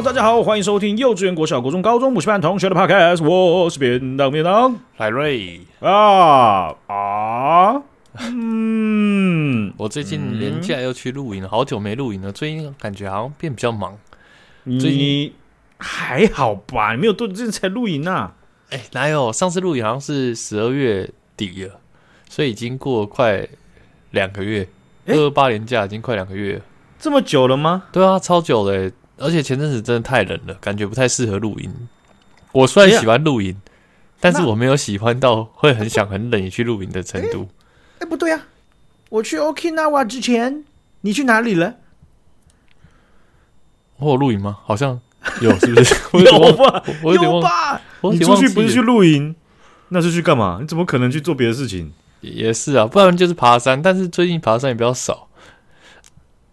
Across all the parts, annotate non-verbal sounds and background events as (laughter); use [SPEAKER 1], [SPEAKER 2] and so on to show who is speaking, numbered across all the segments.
[SPEAKER 1] Hello，大家好，欢迎收听幼稚园、国小、国中、高中补习班同学的 Podcast，我是便当便当
[SPEAKER 2] 海瑞
[SPEAKER 1] 啊啊，嗯，
[SPEAKER 2] 我最近连假又去露营了，好久没露营了，最近感觉好像变比较忙。最
[SPEAKER 1] 近还好吧？你没有多久才露营啊？
[SPEAKER 2] 哎、欸，哪有？上次露营好像是十二月底了，所以已经过快两个月，二二八连假已经快两个月了，
[SPEAKER 1] 这么久了吗？
[SPEAKER 2] 对啊，超久了。而且前阵子真的太冷了，感觉不太适合露营。我虽然喜欢露营，但是我没有喜欢到会很想很冷也去露营的程度。
[SPEAKER 1] 哎、欸欸，不对啊！我去 Okinawa 之前，你去哪里了？
[SPEAKER 2] 我有露营吗？好像有，是不是？(laughs)
[SPEAKER 1] 我有吧？有吧？你出去不是去露营，那是去干嘛？你怎么可能去做别的事情？
[SPEAKER 2] 也是啊，不然就是爬山。但是最近爬山也比较少。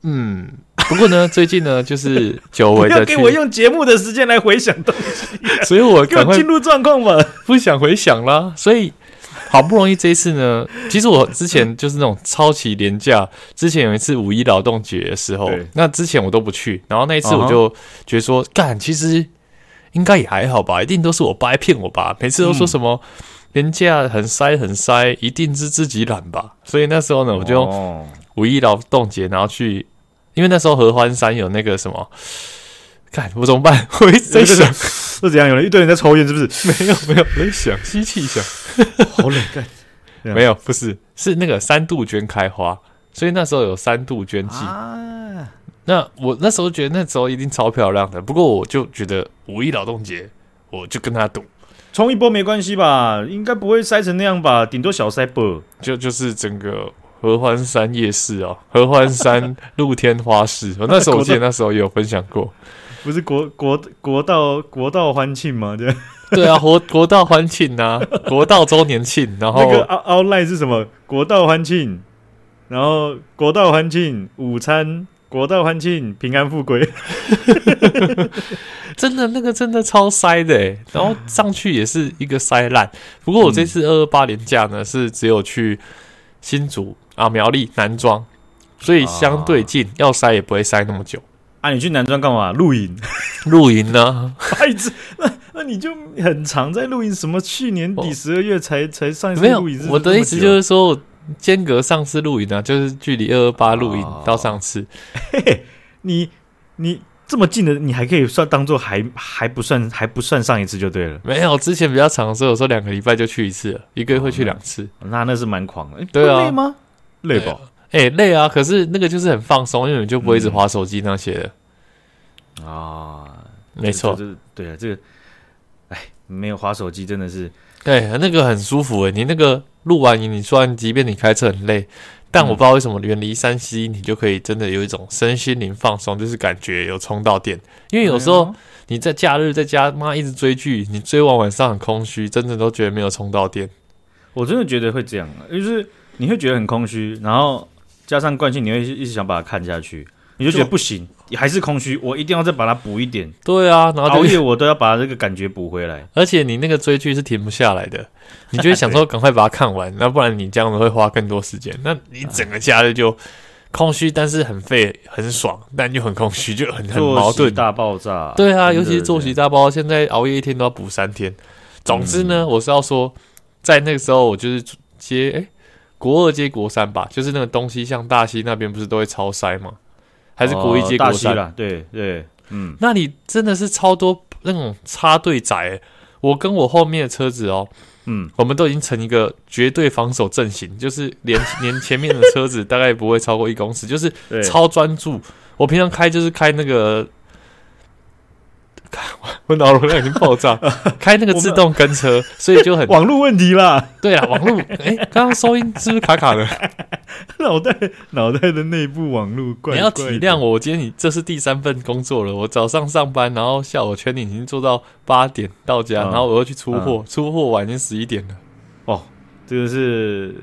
[SPEAKER 2] 嗯。不过呢，最近呢，就是 (laughs) 久违的。
[SPEAKER 1] 要给我用节目的时间来回想东西，啊，
[SPEAKER 2] 所以我赶快
[SPEAKER 1] 进入状况吧。
[SPEAKER 2] 不想回想啦，所以好不容易这一次呢，其实我之前就是那种超级廉价，之前有一次五一劳动节的时候，那之前我都不去，然后那一次我就觉得说，干，uh -huh. 其实应该也还好吧，一定都是我爸骗我吧，每次都说什么廉价很塞很塞，一定是自己懒吧，所以那时候呢，我就五一劳动节然后去。因为那时候合欢山有那个什么，看我怎么办？(laughs) 我一直在想，
[SPEAKER 1] 是怎样？有人一堆人在抽烟，是不是？(laughs)
[SPEAKER 2] 没有，没有，我在想吸气想，
[SPEAKER 1] 好冷，干 (laughs)
[SPEAKER 2] 没有，不是，是那个三杜鹃开花，所以那时候有三杜鹃季。
[SPEAKER 1] 啊，
[SPEAKER 2] 那我那时候觉得那时候一定超漂亮的，不过我就觉得五一劳动节，我就跟他赌，
[SPEAKER 1] 冲一波没关系吧？应该不会塞成那样吧？顶多小塞波，
[SPEAKER 2] 就就是整个。合欢山夜市哦，合欢山 (laughs) 露天花市，我那时候我记得那时候也有分享过，
[SPEAKER 1] 不是国国国道国道欢庆吗？对
[SPEAKER 2] 对啊，国国道欢庆呐，国道周年庆，然后
[SPEAKER 1] 那个奥奥赖是什么？国道欢庆，然后国道欢庆午餐，国道欢庆平安富贵，(laughs)
[SPEAKER 2] 真的那个真的超塞的，然后上去也是一个塞烂。不过我这次二二八连假呢，是只有去新竹。啊，苗栗南庄，所以相对近，啊，要塞也不会塞那么久。
[SPEAKER 1] 啊，你去南庄干嘛？露营？(laughs)
[SPEAKER 2] 露营呢？
[SPEAKER 1] 孩子，那那你就很常在露营。什么？去年底十二月才才上一次露营？
[SPEAKER 2] 我的意思就是说，间隔上次露营呢，就是距离二二八露营到上次。
[SPEAKER 1] 啊，嘿嘿，你你。这么近的，你还可以算当做还还不算还不算上一次就对了。
[SPEAKER 2] 没有，之前比较长的时候，有时候两个礼拜就去一次了，一个月会去两次。
[SPEAKER 1] 哦、那那是蛮狂的。
[SPEAKER 2] 对啊，
[SPEAKER 1] 累吗？累吧？
[SPEAKER 2] 哎、欸，累啊！可是那个就是很放松，因为你就不会一直划手机那些的。
[SPEAKER 1] 啊、
[SPEAKER 2] 没错，
[SPEAKER 1] 就是对啊，这个，哎，没有划手机真的是，
[SPEAKER 2] 对，那个很舒服诶。你那个录完音，你虽然即便你开车很累。但我不知道为什么远离山西你就可以真的有一种身心灵放松，就是感觉有充到电。因为有时候你在假日在家妈一直追剧，你追完晚上很空虚，真的都觉得没有充到电。
[SPEAKER 1] 我真的觉得会这样，啊就是你会觉得很空虚，然后加上惯性，你会一直想把它看下去，你就觉得不行。还是空虚，我一定要再把它补一点。
[SPEAKER 2] 对啊，然后
[SPEAKER 1] 熬夜我都要把这个感觉补回来。
[SPEAKER 2] 而且你那个追剧是停不下来的，你就会想说赶快把它看完，那不然你这样子会花更多时间。那你整个假日就空虚，但是很废很爽，但又很空虚，就很很矛盾。
[SPEAKER 1] 大爆炸。
[SPEAKER 2] 对啊，尤其是作息大爆炸，现在熬夜一天都要补三天。总之呢，嗯、我是要说，在那个时候我就是接哎、欸、国二接国三吧，就是那个东西向大溪那边不是都会超塞吗？还是国一接国三
[SPEAKER 1] 了，对对，嗯，
[SPEAKER 2] 那里真的是超多那种插队仔、欸，我跟我后面的车子哦，嗯，我们都已经成一个绝对防守阵型，就是连 (laughs) 连前面的车子大概不会超过一公尺，就是超专注。我平常开就是开那个。我脑容量已经爆炸，(laughs) 开那个自动跟车，所以就很
[SPEAKER 1] 网络问题啦。
[SPEAKER 2] 对啊，网络哎，刚刚收音是不是卡卡的？(laughs)
[SPEAKER 1] 脑袋脑袋的内部网络怪怪。
[SPEAKER 2] 你要体谅我，我今天你这是第三份工作了。我早上上班，然后下午全点已经做到八点到家，然后我又去出货，出货晚已经十一点了。
[SPEAKER 1] 哦，这个是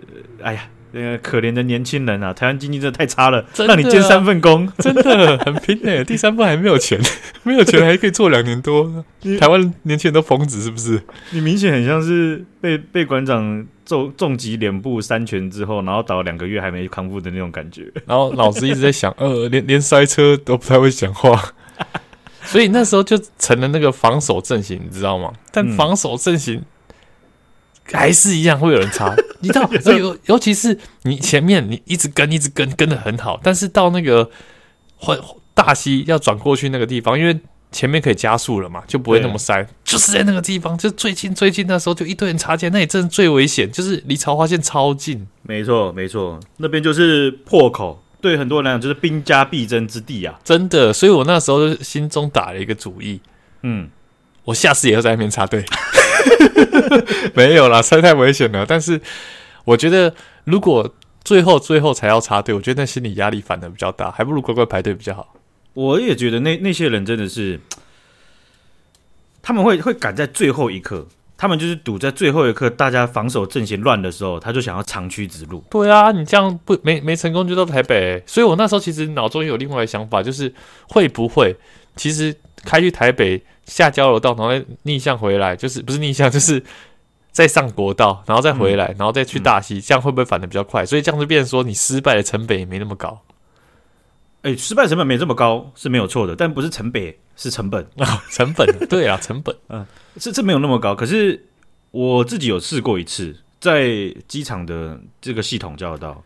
[SPEAKER 1] 哎呀。那个可怜的年轻人啊，台湾经济真的太差了，啊、让你兼三份工，(laughs)
[SPEAKER 2] 真的很拼呢、欸。第三份还没有钱，(laughs) 没有钱还可以做两年多。台湾年轻人都疯子是不是？
[SPEAKER 1] 你明显很像是被被馆长重重击脸部三拳之后，然后倒两个月还没康复的那种感觉。(laughs)
[SPEAKER 2] 然后脑子一直在想，呃，连连塞车都不太会讲话。所以那时候就成了那个防守阵型，你知道吗？但防守阵型还是一样会有人插，(laughs) 你知道？尤尤其是你前面你一直跟一直跟跟的很好，但是到那个换大溪要转过去那个地方，因为前面可以加速了嘛，就不会那么塞。就是在那个地方，就最近最近那时候就一堆人插进，那里真的最危险，就是离潮花线超近。
[SPEAKER 1] 没错没错，那边就是破口。对很多人来讲，就是兵家必争之地啊！
[SPEAKER 2] 真的，所以我那时候就心中打了一个主意，嗯，我下次也要在那边插队。(laughs) 没有啦，塞太危险了。但是我觉得，如果最后最后才要插队，我觉得那心理压力反而比较大，还不如乖乖排队比较好。
[SPEAKER 1] 我也觉得那那些人真的是，他们会会赶在最后一刻。他们就是赌在最后一刻，大家防守阵型乱的时候，他就想要长驱直入。
[SPEAKER 2] 对啊，你这样不没没成功就到台北，所以我那时候其实脑中有另外的想法，就是会不会其实开去台北下交流道，然后再逆向回来，就是不是逆向，就是再上国道，然后再回来，嗯、然后再去大溪，这样会不会反的比较快？所以这样就变成说你失败的成本也没那么高。
[SPEAKER 1] 哎、欸，失败成本没这么高是没有错的，但不是成本，是成本
[SPEAKER 2] 啊，(laughs) 成本对啊，成本，(laughs)
[SPEAKER 1] 嗯，这这没有那么高。可是我自己有试过一次，在机场的这个系统交流道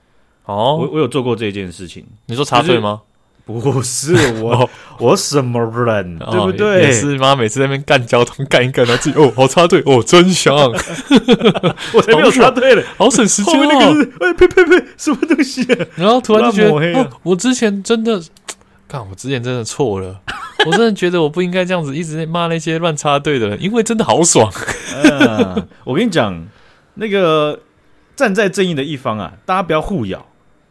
[SPEAKER 1] 哦，我我有做过这件事情。
[SPEAKER 2] 你说插队吗？
[SPEAKER 1] 不是我，我什么人，对不对？
[SPEAKER 2] 也是妈？每次在那边干交通干一干，然后自己哦，(laughs) 好插队哦，真香！(laughs)
[SPEAKER 1] 我才没有插队嘞，
[SPEAKER 2] 好省时间哦。
[SPEAKER 1] 那个是哎呸呸呸，什么东西？
[SPEAKER 2] 然后突然就觉得，哦，我之前真的，看我之前真的错了，(laughs) 我真的觉得我不应该这样子一直骂那些乱插队的人，因为真的好爽。
[SPEAKER 1] 我跟你讲，那个站在正义的一方啊，大家不要互咬。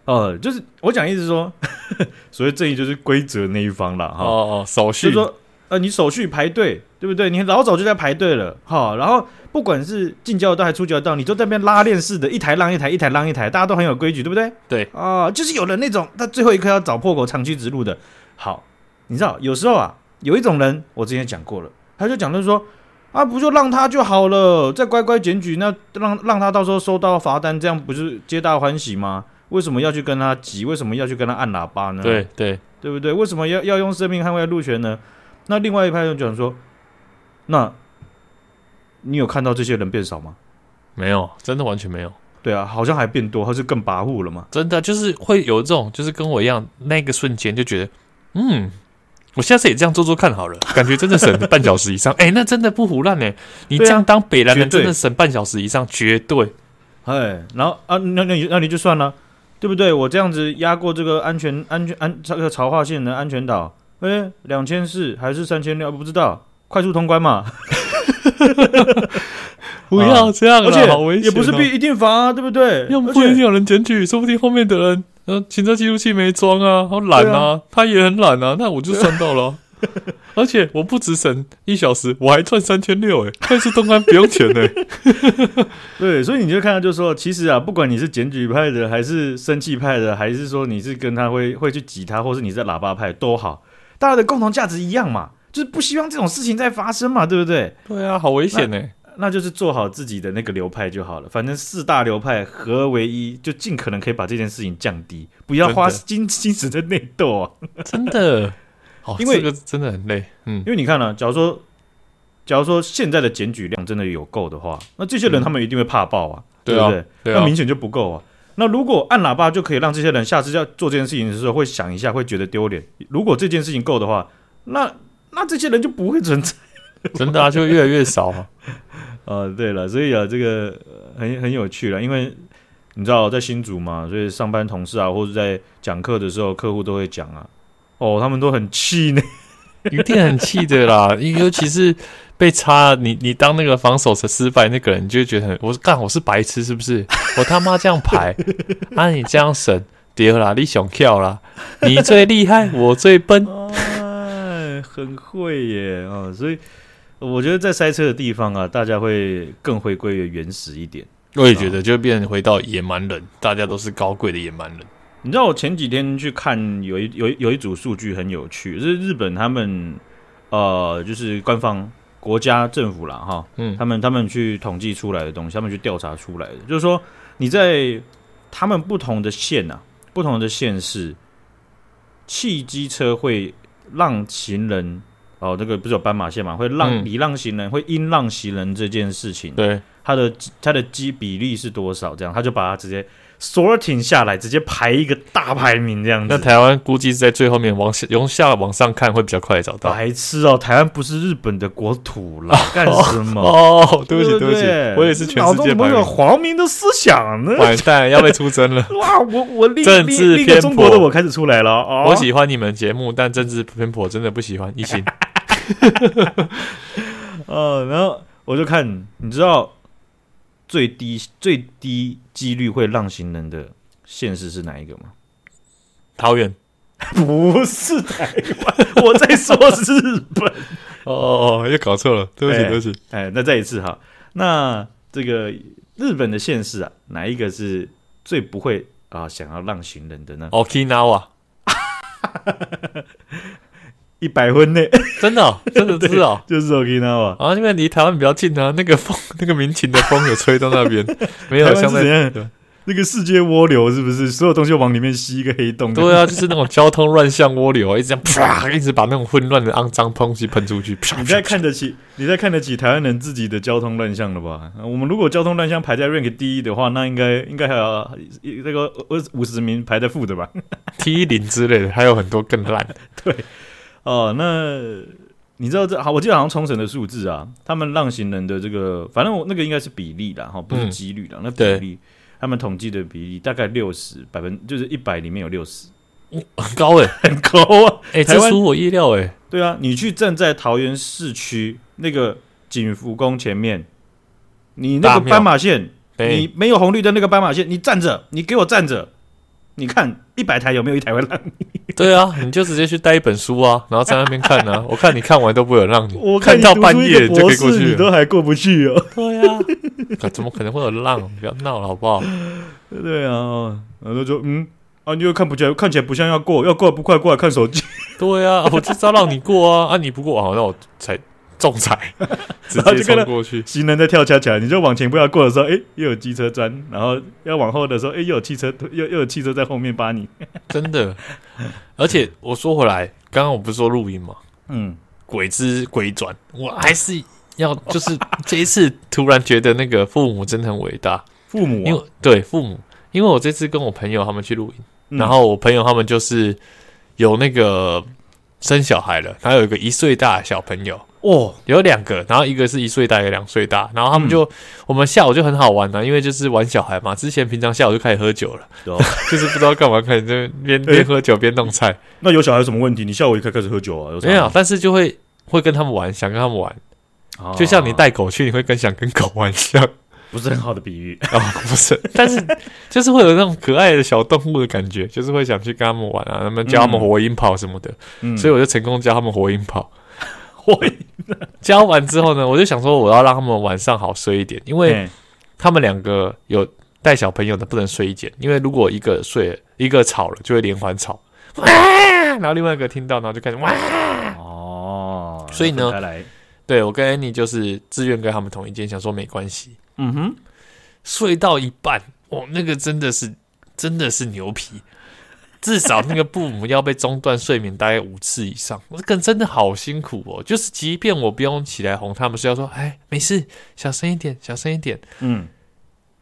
[SPEAKER 1] 呃，就是我讲意思是说，(laughs) 所谓正义就是规则那一方了哈。哦
[SPEAKER 2] 哦，手续，
[SPEAKER 1] 就是说，呃，你手续排队，对不对？你老早就在排队了，哈。然后不管是进交流道还是出交流道，你都在那边拉链式的，一台让一台，一台让一台，大家都很有规矩，对不对？
[SPEAKER 2] 对
[SPEAKER 1] 啊、呃，就是有人那种，他最后一刻要找破口长驱直入的。好，你知道有时候啊，有一种人，我之前讲过了，他就讲的是说，啊，不就让他就好了，再乖乖检举，那让让他到时候收到罚单，这样不是皆大欢喜吗？为什么要去跟他急？为什么要去跟他按喇叭呢？
[SPEAKER 2] 对对
[SPEAKER 1] 对不对？为什么要要用生命捍卫路权呢？那另外一派就讲说，那你有看到这些人变少吗？
[SPEAKER 2] 没有，真的完全没有。
[SPEAKER 1] 对啊，好像还变多，还是更跋扈了嘛？
[SPEAKER 2] 真的就是会有这种，就是跟我一样，那个瞬间就觉得，嗯，我下次也这样做做看好了，感觉真的省半小时以上。(laughs) 哎、欸，那真的不胡乱呢。你这样当北兰人真的省半小时以上，绝对。
[SPEAKER 1] 哎，然后啊，那那那你就算了。对不对？我这样子压过这个安全安全安这个潮化线的安全岛，哎，两千四还是三千六？不知道，快速通关嘛？(laughs)
[SPEAKER 2] 不要这样了，而且好危险，
[SPEAKER 1] 也不是必一定罚啊，对不对？
[SPEAKER 2] 要不一定有人检举，说不定后面的人，呃，行车记录器没装啊，好懒啊，啊他也很懒啊，那我就算到了。(laughs) 而且我不止省一小时，我还赚三千六哎！但是通关不用钱哎。(laughs)
[SPEAKER 1] 对，所以你就看到，就是说，其实啊，不管你是检举派的，还是生气派的，还是说你是跟他会会去挤他，或是你在喇叭派都好，大家的共同价值一样嘛，就是不希望这种事情再发生嘛，对不对？
[SPEAKER 2] 对啊，好危险哎！
[SPEAKER 1] 那就是做好自己的那个流派就好了，反正四大流派合而为一，就尽可能可以把这件事情降低，不要花精精神在内斗啊！(laughs)
[SPEAKER 2] 真的。因为
[SPEAKER 1] 这
[SPEAKER 2] 个真的很累，嗯，
[SPEAKER 1] 因为你看呢、啊，假如说，假如说现在的检举量真的有够的话，那这些人他们一定会怕爆啊，嗯、对不对？对啊、那明显就不够啊。那如果按喇叭就可以让这些人下次要做这件事情的时候会想一下，会觉得丢脸。如果这件事情够的话，那那这些人就不会存在，
[SPEAKER 2] 真的啊，就越来越少啊。
[SPEAKER 1] 呃，(laughs) 对了，所以啊，这个很很有趣了，因为你知道在新竹嘛，所以上班同事啊，或者在讲课的时候，客户都会讲啊。哦，他们都很气呢，(laughs)
[SPEAKER 2] 一定很气的啦。尤其是被插，你你当那个防守是失败那个人，你就觉得很，我干我是白痴是不是？(laughs) 我他妈这样排，(laughs) 啊你这样省，对啦，你想跳啦，你最厉害，我最笨，
[SPEAKER 1] 哎，很会耶啊！所以我觉得在塞车的地方啊，大家会更回归于原始一点。
[SPEAKER 2] 我也觉得，就变回到野蛮人，大家都是高贵的野蛮人。
[SPEAKER 1] 你知道我前几天去看有一有有一组数据很有趣，是日本他们呃就是官方国家政府啦哈，嗯，他们他们去统计出来的东西，他们去调查出来的，就是说你在他们不同的县啊，不同的县市，汽机车会让行人哦，这个不是有斑马线嘛，会让礼让行人，会因让行人这件事情，对，它的它的基比例是多少？这样他就把它直接。Sorting 下来，直接排一个大排名这样子。
[SPEAKER 2] 那台湾估计是在最后面往下，由下往上看会比较快找到。
[SPEAKER 1] 白痴哦，台湾不是日本的国土了，(laughs) 干什么？
[SPEAKER 2] 哦，对不起，对不起，我也是全世界。
[SPEAKER 1] 没有皇民的思想呢？
[SPEAKER 2] 完蛋，要被出征了。(laughs)
[SPEAKER 1] 哇，我我
[SPEAKER 2] 政治偏
[SPEAKER 1] 颇，的我开始出来了。
[SPEAKER 2] 哦我喜欢你们节目，但政治偏颇真的不喜欢。一心。
[SPEAKER 1] 呃，(laughs) 然后我就看，你知道。最低最低几率会让行人的县市是哪一个吗？
[SPEAKER 2] 桃园 (laughs)
[SPEAKER 1] 不是台湾，我在说日本。(laughs)
[SPEAKER 2] 哦哦哦，又搞错了，对不起，欸、对不起。
[SPEAKER 1] 哎，那再一次哈，那这个日本的县市啊，哪一个是最不会啊想要让行人的呢
[SPEAKER 2] ？Okinawa。(laughs)
[SPEAKER 1] 一百分内，
[SPEAKER 2] 真的、哦，真的 (laughs) 是哦，
[SPEAKER 1] 就是 Okinawa
[SPEAKER 2] 啊，因为离台湾比较近啊，那个风，(laughs) 那个民情的风有吹到那边，(laughs) 没有像那
[SPEAKER 1] 那个世界涡流是不是？所有东西往里面吸一个黑洞？
[SPEAKER 2] 对啊，就是那种交通乱象涡流啊，一直这样啪，一直把那种混乱的肮脏东西喷出去。
[SPEAKER 1] 你在看得起，你在看得起台湾人自己的交通乱象了吧？我们如果交通乱象排在 rank 第一的话，那应该应该还有这个二五十名排在负的吧
[SPEAKER 2] ？T 零之类的，还有很多更烂的，
[SPEAKER 1] 对。哦，那你知道这好？我记得好像冲绳的数字啊，他们让行人的这个，反正我那个应该是比例啦，哈，不是几率啦。嗯、那比例，他们统计的比例大概六十百分，就是一百里面有六十，
[SPEAKER 2] 很高诶、欸，(laughs)
[SPEAKER 1] 很高啊！
[SPEAKER 2] 哎、欸，这出我意料诶、欸。
[SPEAKER 1] 对啊，你去站在桃园市区那个景福宫前面，你那个斑马线，你没有红绿灯那个斑马线，你站着，你给我站着。你看一百台有没有一台会让你？(laughs)
[SPEAKER 2] 对啊，你就直接去带一本书啊，然后在那边看啊。我看你看完都不会有让你，我看，到半夜就可以过去，
[SPEAKER 1] 你都还过不去哦。
[SPEAKER 2] 对啊，怎么可能会有浪？不要闹了好不好？(laughs)
[SPEAKER 1] 对啊，然后就嗯啊，你又看不见，看起来不像要过，要过不快过来看手机。(laughs)
[SPEAKER 2] 对啊，我就知道让你过啊，啊你不过啊，那我才。重踩，(laughs) 直接冲过去。
[SPEAKER 1] 行人在跳恰恰，你就往前不要过的时候，哎、欸，又有机车钻；然后要往后的时候，哎、欸，又有汽车，又又有汽车在后面扒你。(laughs)
[SPEAKER 2] 真的，而且我说回来，刚刚我不是说录音吗？嗯，鬼之鬼转，我还是要就是这一次突然觉得那个父母真的很伟大。
[SPEAKER 1] 父母、啊，
[SPEAKER 2] 因为对父母，因为我这次跟我朋友他们去录音，嗯、然后我朋友他们就是有那个生小孩了，他有一个一岁大的小朋友。哦，有两个，然后一个是一岁大，一个两岁大，然后他们就，嗯、我们下午就很好玩呢，因为就是玩小孩嘛。之前平常下午就开始喝酒了，哦、(laughs) 就是不知道干嘛，开始就边边喝酒边弄菜。(laughs)
[SPEAKER 1] 那有小孩有什么问题？你下午也可以开始喝酒啊？有
[SPEAKER 2] 没有，但是就会会跟他们玩，想跟他们玩，哦、就像你带狗去，你会更想跟狗玩一样，
[SPEAKER 1] 不是很好的比喻。(laughs)
[SPEAKER 2] 哦，不是，(laughs) 但是就是会有那种可爱的小动物的感觉，就是会想去跟他们玩啊，他们教他们火影跑什么的，嗯、所以我就成功教他们火影跑。(laughs) 火影。教完之后呢，我就想说我要让他们晚上好睡一点，因为他们两个有带小朋友的不能睡一间，因为如果一个睡，一个吵了，就会连环吵，然后另外一个听到，然后就开始哇哦，所以呢，对我跟 Annie 就是自愿跟他们同一间，想说没关系，嗯哼，睡到一半，哦，那个真的是真的是牛皮。至少那个父母要被中断睡眠大概五次以上，我这个真的好辛苦哦。就是即便我不用起来哄他们，是要说，哎，没事，小声一点，小声一点。嗯，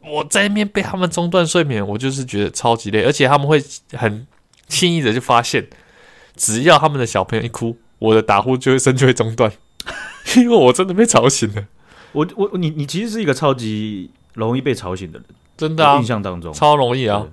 [SPEAKER 2] 我在那边被他们中断睡眠，我就是觉得超级累，而且他们会很轻易的就发现，只要他们的小朋友一哭，我的打呼就会声就会中断，(laughs) 因为我真的被吵醒了。
[SPEAKER 1] 我我你你其实是一个超级容易被吵醒的人，
[SPEAKER 2] 真的啊，
[SPEAKER 1] 印象当中
[SPEAKER 2] 超容易啊。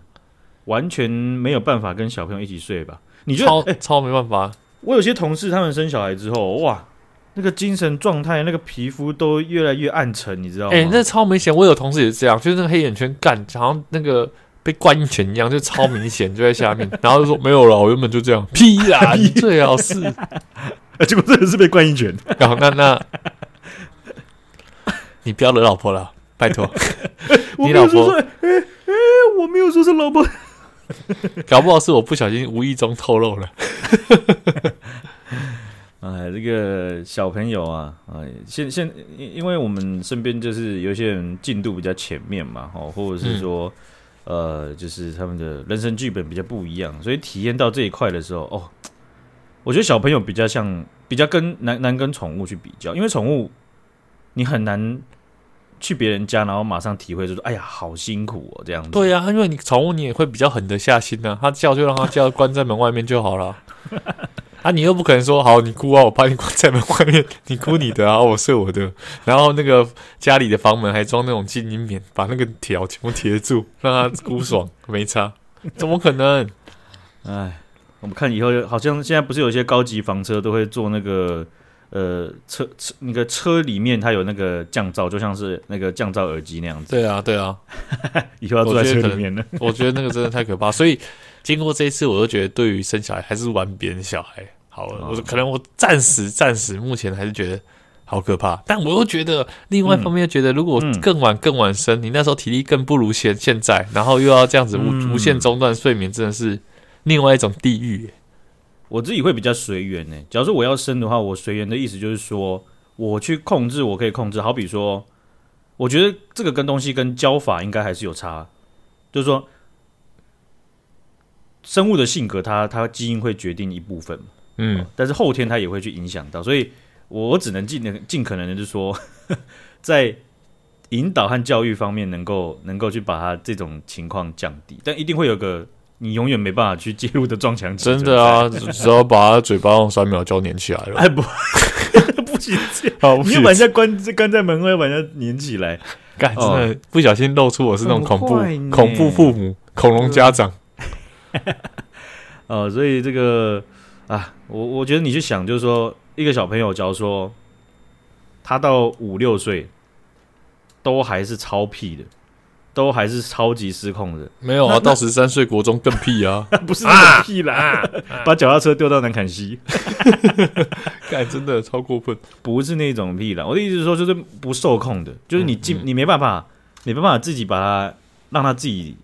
[SPEAKER 1] 完全没有办法跟小朋友一起睡吧？你觉得？
[SPEAKER 2] 超没办法。
[SPEAKER 1] 我有些同事他们生小孩之后，哇，那个精神状态、那个皮肤都越来越暗沉，你知道吗？
[SPEAKER 2] 哎，那超明显。我有同事也是这样，就是那个黑眼圈干，好像那个被灌一拳一样，就超明显，就在下面。(laughs) 然后就说没有了，我原本就这样。屁啦，你最好是。(laughs)
[SPEAKER 1] 结果真的是被灌一拳。
[SPEAKER 2] 然后那那，(laughs) 你不要惹老婆了，拜托。(laughs) 你老婆？哎
[SPEAKER 1] 哎，我没有说是老婆。
[SPEAKER 2] 搞不好是我不小心无意中透露了。
[SPEAKER 1] 哎，这个小朋友啊，哎，现现因因为我们身边就是有些人进度比较前面嘛，哦，或者是说，嗯、呃，就是他们的人生剧本比较不一样，所以体验到这一块的时候，哦，我觉得小朋友比较像，比较跟难难跟宠物去比较，因为宠物你很难去别人家，然后马上体会，就说哎呀，好辛苦哦，这样子。
[SPEAKER 2] 对呀、啊，因为你宠物你也会比较狠得下心呢、啊，它叫就让它叫，关在门外面就好了。(laughs) 啊，你又不可能说好，你哭啊，我把你关在门外面，你哭你的啊，我睡我的。然后那个家里的房门还装那种静音棉，把那个条全部贴住，让它哭爽，没差，(laughs) 怎么可能？
[SPEAKER 1] 哎，我们看以后好像现在不是有一些高级房车都会做那个呃车车那个车里面它有那个降噪，就像是那个降噪耳机那样子。
[SPEAKER 2] 对啊，对啊，(laughs)
[SPEAKER 1] 以后要坐在车里面呢。
[SPEAKER 2] 我觉得那个真的太可怕，所以。经过这一次，我都觉得对于生小孩还是玩别人小孩好了。我可能我暂时暂时目前还是觉得好可怕，但我又觉得另外一方面又觉得，如果更晚更晚生，你那时候体力更不如现现在，然后又要这样子无无限中断睡眠，真的是另外一种地狱。
[SPEAKER 1] 我自己会比较随缘呢。假如说我要生的话，我随缘的意思就是说，我去控制，我可以控制。好比说，我觉得这个跟东西跟教法应该还是有差，就是说。生物的性格它，它它基因会决定一部分，嗯，但是后天它也会去影响到，所以我只能尽能尽可能的，就是说，(laughs) 在引导和教育方面，能够能够去把它这种情况降低，但一定会有个你永远没办法去介入的撞墙期。
[SPEAKER 2] 真的啊，只要把他嘴巴用三秒胶粘起来了，
[SPEAKER 1] 哎不，(laughs) 不行，好，你要把人家关关在门外，要把人家粘起来，(laughs)
[SPEAKER 2] 干真的不小心露出我是那种恐怖恐怖父母、恐龙家长。
[SPEAKER 1] 呃，(laughs) 所以这个啊，我我觉得你去想，就是说，一个小朋友，假如说他到五六岁都还是超屁的，都还是超级失控的，
[SPEAKER 2] 没有啊，到十三岁国中更屁啊，(laughs)
[SPEAKER 1] 不是那么屁啦，(laughs) 把脚踏车丢到南坎西，(laughs)
[SPEAKER 2] 干真的超过分，
[SPEAKER 1] 不是那种屁啦。我的意思是说，就是不受控的，就是你进、嗯嗯、你没办法，没办法自己把它让他自己。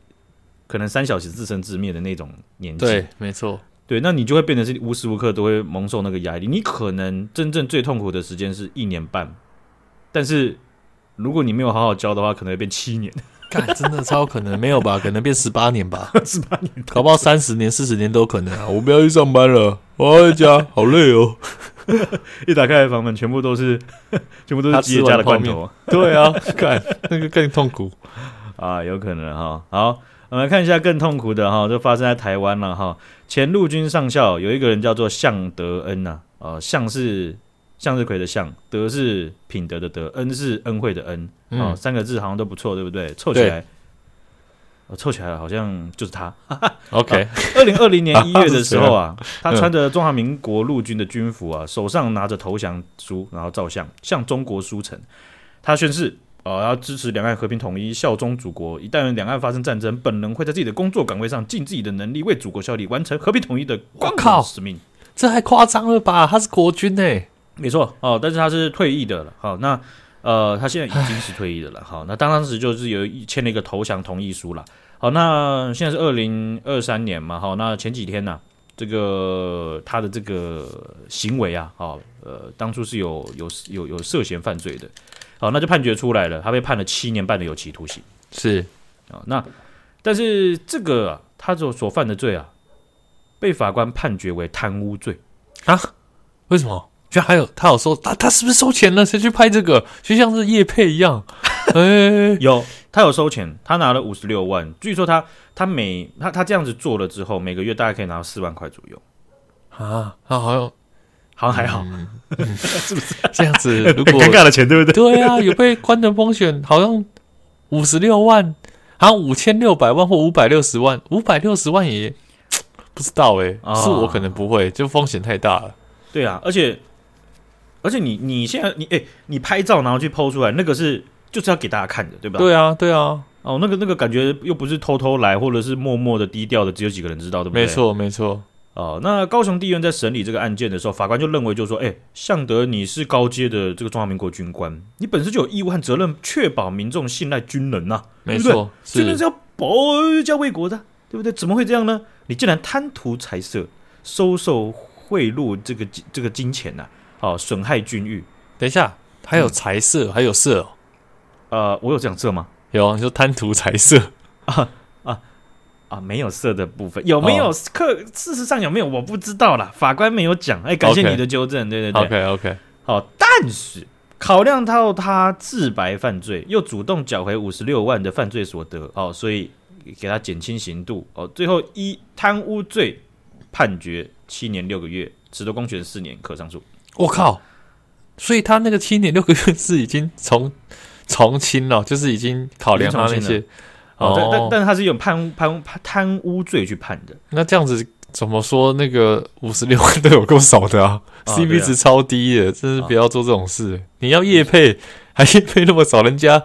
[SPEAKER 1] 可能三小时自生自灭的那种年纪，
[SPEAKER 2] 对，没错，
[SPEAKER 1] 对，那你就会变成是无时无刻都会蒙受那个压力。你可能真正最痛苦的时间是一年半，但是如果你没有好好教的话，可能会变七年。
[SPEAKER 2] 干，真的超可能没有吧？可能变十八年吧？(laughs)
[SPEAKER 1] 十八年，
[SPEAKER 2] 搞不好三十年、四十年都有可能啊！我不要去上班了，我要在家，好累哦。(laughs)
[SPEAKER 1] 一打开房门，全部都是，(laughs) 全部都是吉野家的罐头。
[SPEAKER 2] 对啊，看那个更痛苦
[SPEAKER 1] 啊，有可能哈。好。我们来看一下更痛苦的哈，就发生在台湾了哈。前陆军上校有一个人叫做向德恩呐，呃，向是向日葵的向，德是品德的德，恩是恩惠的恩，哦，三个字好像都不错，对不对？凑起来，凑起来好像就是他。(laughs)
[SPEAKER 2] OK，
[SPEAKER 1] 二零二零年一月的时候啊，(laughs) 他穿着中华民国陆军的军服啊，手上拿着投降书，然后照相向中国书城，他宣誓。哦，要支持两岸和平统一，效忠祖国。一旦两岸发生战争，本人会在自己的工作岗位上尽自己的能力，为祖国效力，完成和平统一的光荣使命。
[SPEAKER 2] 这还夸张了吧？他是国军呢、欸，
[SPEAKER 1] 没错哦。但是他是退役的了。好，那呃，他现在已经是退役的了。好，那当时就是有签了一个投降同意书了。好，那现在是二零二三年嘛。好，那前几天呢、啊，这个他的这个行为啊，好，呃，当初是有有有有涉嫌犯罪的。好，那就判决出来了，他被判了七年半的有期徒刑。
[SPEAKER 2] 是
[SPEAKER 1] 啊，那但是这个、啊、他所所犯的罪啊，被法官判决为贪污罪
[SPEAKER 2] 啊？为什么？就还有他有收他他是不是收钱了？谁去拍这个？就像是叶配一样。(laughs) 哎、欸，
[SPEAKER 1] 有他有收钱，他拿了五十六万。据说他他每他他这样子做了之后，每个月大概可以拿到四万块左右
[SPEAKER 2] 啊。他好像。
[SPEAKER 1] 好像还好，
[SPEAKER 2] 嗯、(laughs) 是不是 (laughs) 这样子？如果
[SPEAKER 1] 尴尬的钱，对不对？
[SPEAKER 2] 对啊，有被关的风险，好像五十六万，好像五千六百万或五百六十万，五百六十万也不知道哎、欸，哦、是我可能不会，就风险太大了。
[SPEAKER 1] 对啊，而且而且你你现在你哎、欸，你拍照然后去 PO 出来，那个是就是要给大家看的，对吧？
[SPEAKER 2] 对啊，对啊。
[SPEAKER 1] 哦，那个那个感觉又不是偷偷来，或者是默默的低调的，只有几个人知道，对不对？
[SPEAKER 2] 没错，没错。
[SPEAKER 1] 哦，那高雄地院在审理这个案件的时候，法官就认为，就是说，哎、欸，向德，你是高阶的这个中华民国军官，你本身就有义务和责任确保民众信赖军人呐、啊，
[SPEAKER 2] 没错，
[SPEAKER 1] 军人是要保家卫国的，对不对？怎么会这样呢？你竟然贪图财色，收受贿赂，这个这个金钱呐、啊，好、哦，损害军誉。
[SPEAKER 2] 等一下，还有财色，嗯、还有色、哦，
[SPEAKER 1] 呃，我有这样色吗？
[SPEAKER 2] 有啊，你说贪图财色
[SPEAKER 1] 啊啊，啊，没有色的部分有没有课？哦、事实上有没有我不知道啦，法官没有讲。哎，感谢你的纠正。Okay. 对对对
[SPEAKER 2] ，OK OK。
[SPEAKER 1] 好，但是考量到他自白犯罪，又主动缴回五十六万的犯罪所得，哦，所以给他减轻刑度。哦，最后一贪污罪判决七年六个月，褫夺公权四年，可上诉。
[SPEAKER 2] 我靠！所以他那个七年六个月是已经从从轻了，就是已经考量他那些。
[SPEAKER 1] 哦，但但但他是用贪贪贪污罪去判的。
[SPEAKER 2] 那这样子怎么说？那个五十六万都有够少的啊，啊，CP 值超低的，真是不要做这种事。啊、你要夜配，还夜配那么少，人家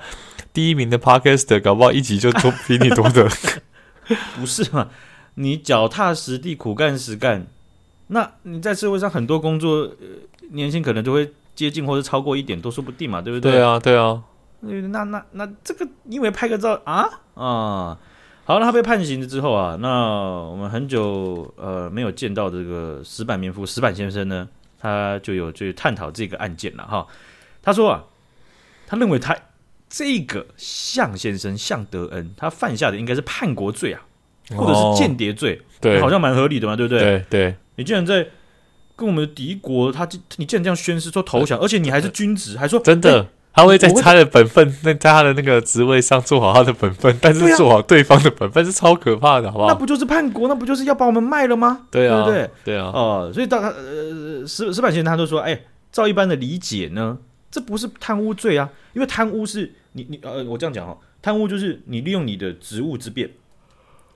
[SPEAKER 2] 第一名的 Podcast 搞不好一集就多比你多的。(laughs)
[SPEAKER 1] 不是嘛？你脚踏实地、苦干实干，那你在社会上很多工作，呃、年薪可能就会接近或者超过一点，都说不定嘛，对不对？
[SPEAKER 2] 对啊，对啊。
[SPEAKER 1] 那那那这个因为拍个照啊啊，好，那他被判刑了之后啊，那我们很久呃没有见到这个石板民夫石板先生呢，他就有去探讨这个案件了哈。他说啊，他认为他这个向先生向德恩他犯下的应该是叛国罪啊，或者是间谍罪，对，好像蛮合理的嘛，对不对？
[SPEAKER 2] 对对，
[SPEAKER 1] 你竟然在跟我们的敌国，他你竟然这样宣誓说投降，而且你还是军职，还说
[SPEAKER 2] 真的。他会在他的本分，那在他的那个职位上做好他的本分，但是做好对方的本分是超可怕的，好不好？
[SPEAKER 1] 那不就是叛国？那不就是要把我们卖了吗？
[SPEAKER 2] 对啊，
[SPEAKER 1] 对不对？
[SPEAKER 2] 对啊，
[SPEAKER 1] 哦，所以大他呃石石板先生他就说，哎，照一般的理解呢，这不是贪污罪啊，因为贪污是你你呃，我这样讲哈，贪污就是你利用你的职务之便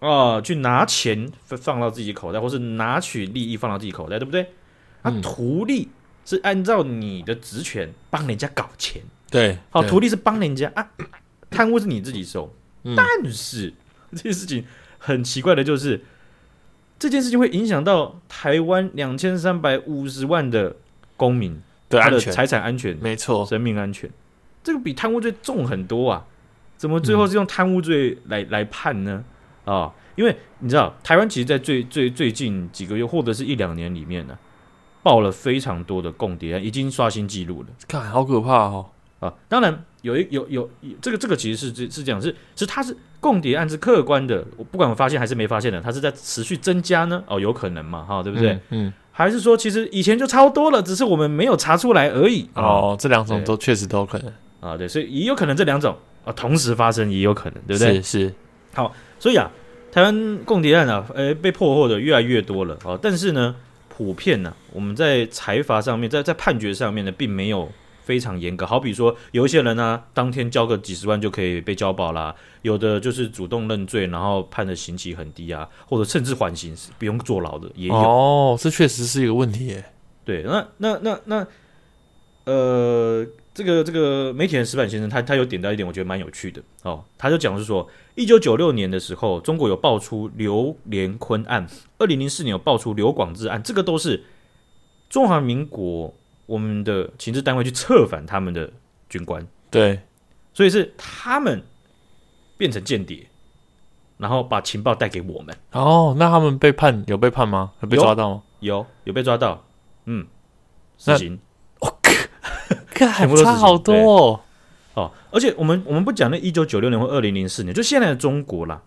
[SPEAKER 1] 啊，去拿钱放到自己口袋，或是拿取利益放到自己口袋，对不对？啊，图利是按照你的职权帮人家搞钱。
[SPEAKER 2] 对，
[SPEAKER 1] 好，图利是帮人家啊，贪污是你自己收，嗯、但是这件事情很奇怪的就是，这件事情会影响到台湾两千三百五十万的公民
[SPEAKER 2] 的
[SPEAKER 1] 安全。财产安全，
[SPEAKER 2] 没错，
[SPEAKER 1] 生命安全，这个比贪污罪重很多啊，怎么最后是用贪污罪来、嗯、来判呢？啊、哦，因为你知道，台湾其实，在最最最近几个月或者是一两年里面呢，报了非常多的共谍案，已经刷新纪录了，
[SPEAKER 2] 看好可怕哦。
[SPEAKER 1] 啊，当然有一有有，有这个这个其实是是是这样，是是它是共谍案是客观的，我不管我发现还是没发现的，它是在持续增加呢？哦，有可能嘛，哈，对不对？嗯，嗯，还是说其实以前就超多了，只是我们没有查出来而已。
[SPEAKER 2] 哦，这两种都确实都有可能
[SPEAKER 1] 啊，对，所以也有可能这两种啊同时发生，也有可能，对不对？
[SPEAKER 2] 是是。
[SPEAKER 1] 好，所以啊，台湾共谍案啊，呃，被破获的越来越多了啊，但是呢，普遍呢、啊，我们在财阀上面，在在判决上面呢，并没有。非常严格，好比说有一些人呢、啊，当天交个几十万就可以被交保啦；有的就是主动认罪，然后判的刑期很低啊，或者甚至缓刑，不用坐牢的也有。
[SPEAKER 2] 哦，这确实是一个问题耶。
[SPEAKER 1] 对，那那那那，呃，这个这个媒体人石板先生，他他有点到一点，我觉得蛮有趣的哦。他就讲是说，一九九六年的时候，中国有爆出刘连坤案；二零零四年有爆出刘广志案，这个都是中华民国。我们的情治单位去策反他们的军官，
[SPEAKER 2] 对，
[SPEAKER 1] 所以是他们变成间谍，然后把情报带给我们。
[SPEAKER 2] 哦，那他们被判有被判吗？有被抓到吗？
[SPEAKER 1] 有，有被抓到。嗯，死刑。
[SPEAKER 2] 还差好多哦。
[SPEAKER 1] 哦，而且我们我们不讲那一九九六年或二零零四年，就现在的中国啦。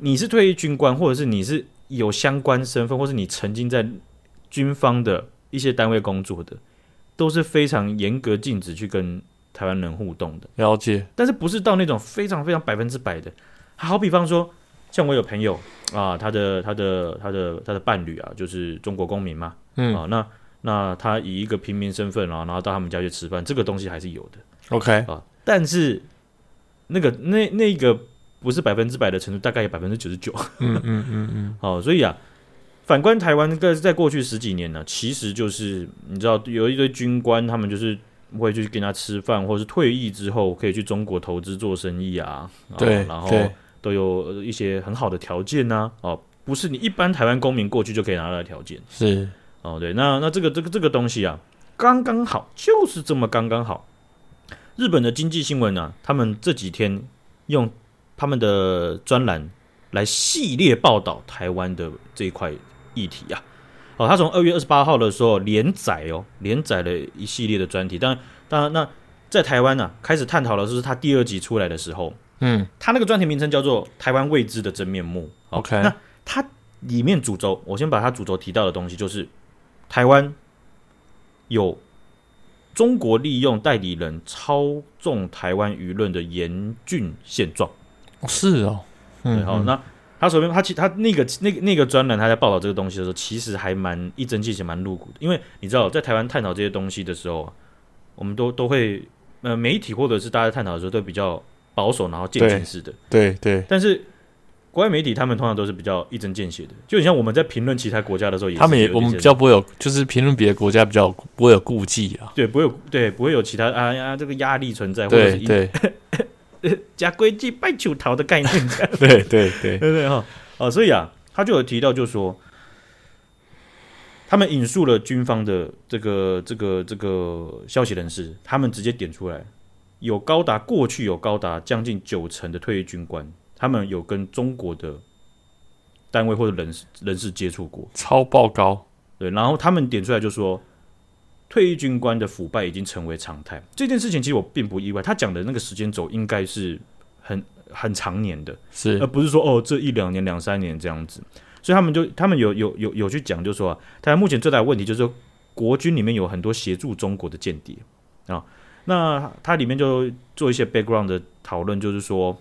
[SPEAKER 1] 你是退役军官，或者是你是有相关身份，或是你曾经在军方的。一些单位工作的都是非常严格禁止去跟台湾人互动的，
[SPEAKER 2] 了解。
[SPEAKER 1] 但是不是到那种非常非常百分之百的？好比方说，像我有朋友啊，他的他的他的他的伴侣啊，就是中国公民嘛，嗯啊，那那他以一个平民身份啊，然后到他们家去吃饭，这个东西还是有的。
[SPEAKER 2] OK
[SPEAKER 1] 啊，但是那个那那个不是百分之百的程度，大概有百分之九十九。嗯嗯嗯嗯。(laughs) 好，所以啊。反观台湾，在在过去十几年呢，其实就是你知道，有一堆军官，他们就是会去跟他吃饭，或是退役之后可以去中国投资做生意啊。
[SPEAKER 2] 对，
[SPEAKER 1] 然后都有一些很好的条件呐。哦，不是你一般台湾公民过去就可以拿到的条件。
[SPEAKER 2] 是
[SPEAKER 1] 哦，对，那那这个这个这个东西啊，刚刚好，就是这么刚刚好。日本的经济新闻呢，他们这几天用他们的专栏来系列报道台湾的这一块。议题、啊，哦，他从二月二十八号的时候连载哦，连载了一系列的专题。当然，当然，那在台湾呢、啊，开始探讨的是他第二集出来的时候，
[SPEAKER 2] 嗯，
[SPEAKER 1] 他那个专题名称叫做《台湾未知的真面目》。
[SPEAKER 2] OK，
[SPEAKER 1] 那它里面主轴，我先把它主轴提到的东西，就是台湾有中国利用代理人操纵台湾舆论的严峻现状。
[SPEAKER 2] 是哦，
[SPEAKER 1] 嗯，好，那他首先，他其他那个那个那个专栏，他在报道这个东西的时候，其实还蛮一针见血，蛮露骨的。因为你知道，在台湾探讨这些东西的时候，我们都都会呃，媒体或者是大家探讨的时候，都比较保守，然后渐进式的。
[SPEAKER 2] 对对，对。
[SPEAKER 1] 但是国外媒体他们通常都是比较一针见血的，就很像我们在评论其他国家的时候也，
[SPEAKER 2] 他们也我们比较不会有，就是评论别的国家比较不会有顾忌啊。
[SPEAKER 1] 对，不会有对，不会有其他啊呀这个压力存在，
[SPEAKER 2] 对
[SPEAKER 1] 或者是
[SPEAKER 2] 对。(laughs)
[SPEAKER 1] 假规矩拜九桃的概念，(laughs)
[SPEAKER 2] 对对对 (laughs) 对
[SPEAKER 1] 对哈哦，所以啊，他就有提到，就是说，他们引述了军方的这个这个这个消息人士，他们直接点出来，有高达过去有高达将近九成的退役军官，他们有跟中国的单位或者人人士接触过，
[SPEAKER 2] 超爆高，
[SPEAKER 1] 对，然后他们点出来就说。退役军官的腐败已经成为常态，这件事情其实我并不意外。他讲的那个时间轴应该是很很长年的，
[SPEAKER 2] 是
[SPEAKER 1] 而不是说哦这一两年两三年这样子。所以他们就他们有有有有去讲，就是说啊，他目前最大的问题就是说国军里面有很多协助中国的间谍啊。那他里面就做一些 background 的讨论，就是说，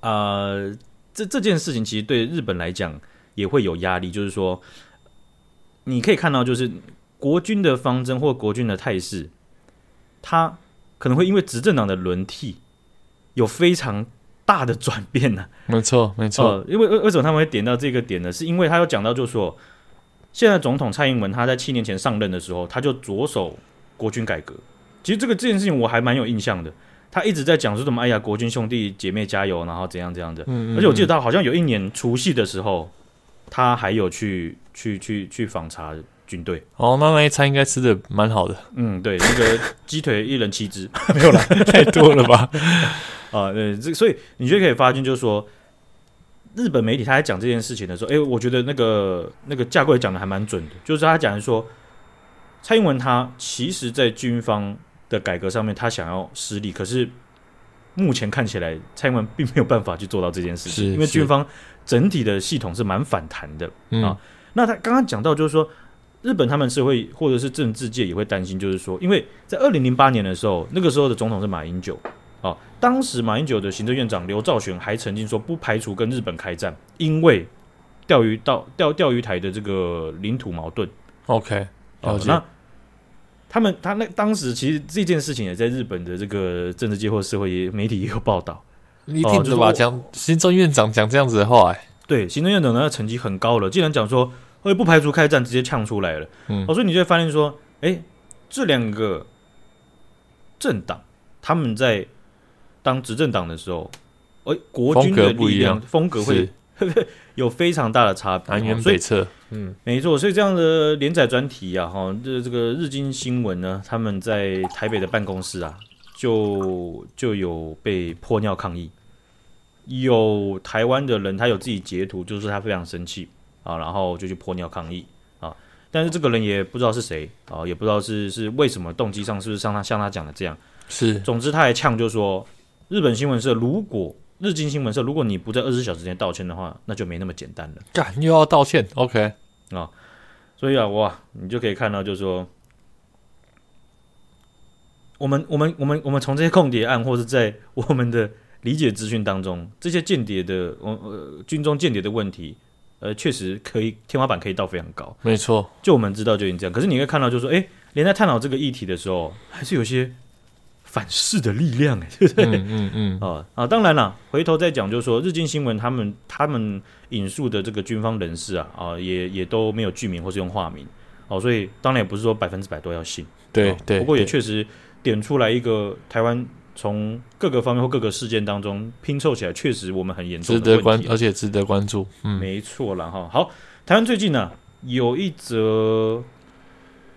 [SPEAKER 1] 呃，这这件事情其实对日本来讲也会有压力，就是说你可以看到就是。国军的方针或国军的态势，他可能会因为执政党的轮替有非常大的转变呢、啊。
[SPEAKER 2] 没错，没错、呃。
[SPEAKER 1] 因为为为什么他们会点到这个点呢？是因为他有讲到，就是说，现在总统蔡英文他在七年前上任的时候，他就着手国军改革。其实这个这件事情我还蛮有印象的。他一直在讲说什么，哎呀，国军兄弟姐妹加油，然后怎样怎样的。嗯，嗯，嗯。而且我记得他好像有一年除夕的时候，他还有去去去去访查。军队
[SPEAKER 2] 哦，那那一餐应该吃的蛮好的。
[SPEAKER 1] 嗯，对，那个鸡腿一人七只，(laughs) 没有啦，
[SPEAKER 2] 太多了吧？(laughs)
[SPEAKER 1] 啊，对，这所以你就可以发现，就是说，日本媒体他在讲这件事情的时候，哎，我觉得那个那个架构讲的还蛮准的，就是他讲的说，蔡英文他其实在军方的改革上面，他想要施力，可是目前看起来，蔡英文并没有办法去做到这件事情，因为军方整体的系统是蛮反弹的、嗯、啊。那他刚刚讲到，就是说。日本他们是会，或者是政治界也会担心，就是说，因为在二零零八年的时候，那个时候的总统是马英九，啊，当时马英九的行政院长刘兆玄还曾经说不排除跟日本开战，因为钓鱼岛钓钓鱼台的这个领土矛盾。
[SPEAKER 2] OK，
[SPEAKER 1] 好，那他们他那当时其实这件事情也在日本的这个政治界或社会媒体也有报道。
[SPEAKER 2] 你听着吧，讲行政院长讲这样子的话，哎，
[SPEAKER 1] 对，行政院长呢成绩很高了，竟然讲说。所以不排除开战，直接呛出来了。嗯，哦，所以你就会发现说，哎、欸，这两个政党他们在当执政党的时候，哎、欸，国军的力量风格会 (laughs) 有非常大的差别，
[SPEAKER 2] 南辕北辙。
[SPEAKER 1] 嗯，没错。所以这样的连载专题啊，哈，这这个日经新闻呢，他们在台北的办公室啊，就就有被泼尿抗议，有台湾的人他有自己截图，就是他非常生气。啊，然后就去泼尿抗议啊，但是这个人也不知道是谁啊，也不知道是是为什么动机上是不是像他像他讲的这样，
[SPEAKER 2] 是，总
[SPEAKER 1] 之他还呛就说，日本新闻社如果日经新闻社如果你不在二十四小时内道歉的话，那就没那么简单了。
[SPEAKER 2] 干又要道歉，OK
[SPEAKER 1] 啊，所以啊哇，你就可以看到就是说，我们我们我们我们从这些共谍案或者在我们的理解资讯当中，这些间谍的我呃军中间谍的问题。呃，确实可以，天花板可以到非常高。
[SPEAKER 2] 没错，
[SPEAKER 1] 就我们知道就已经这样。可是你会看到，就是说，哎，连在探讨这个议题的时候，还是有些反噬的力量，哎，(laughs) 对不对？
[SPEAKER 2] 嗯嗯嗯。
[SPEAKER 1] 啊啊，当然了，回头再讲，就是说，日经新闻他们他们引述的这个军方人士啊啊，也也都没有具名或是用化名哦，所以当然也不是说百分之百都要信。
[SPEAKER 2] 对对。
[SPEAKER 1] 不过也确实点出来一个台湾。从各个方面或各个事件当中拼凑起来，确实我们很严重的问题，
[SPEAKER 2] 值得关，而且值得关注。嗯，
[SPEAKER 1] 没错了哈。好，台湾最近呢、啊、有一则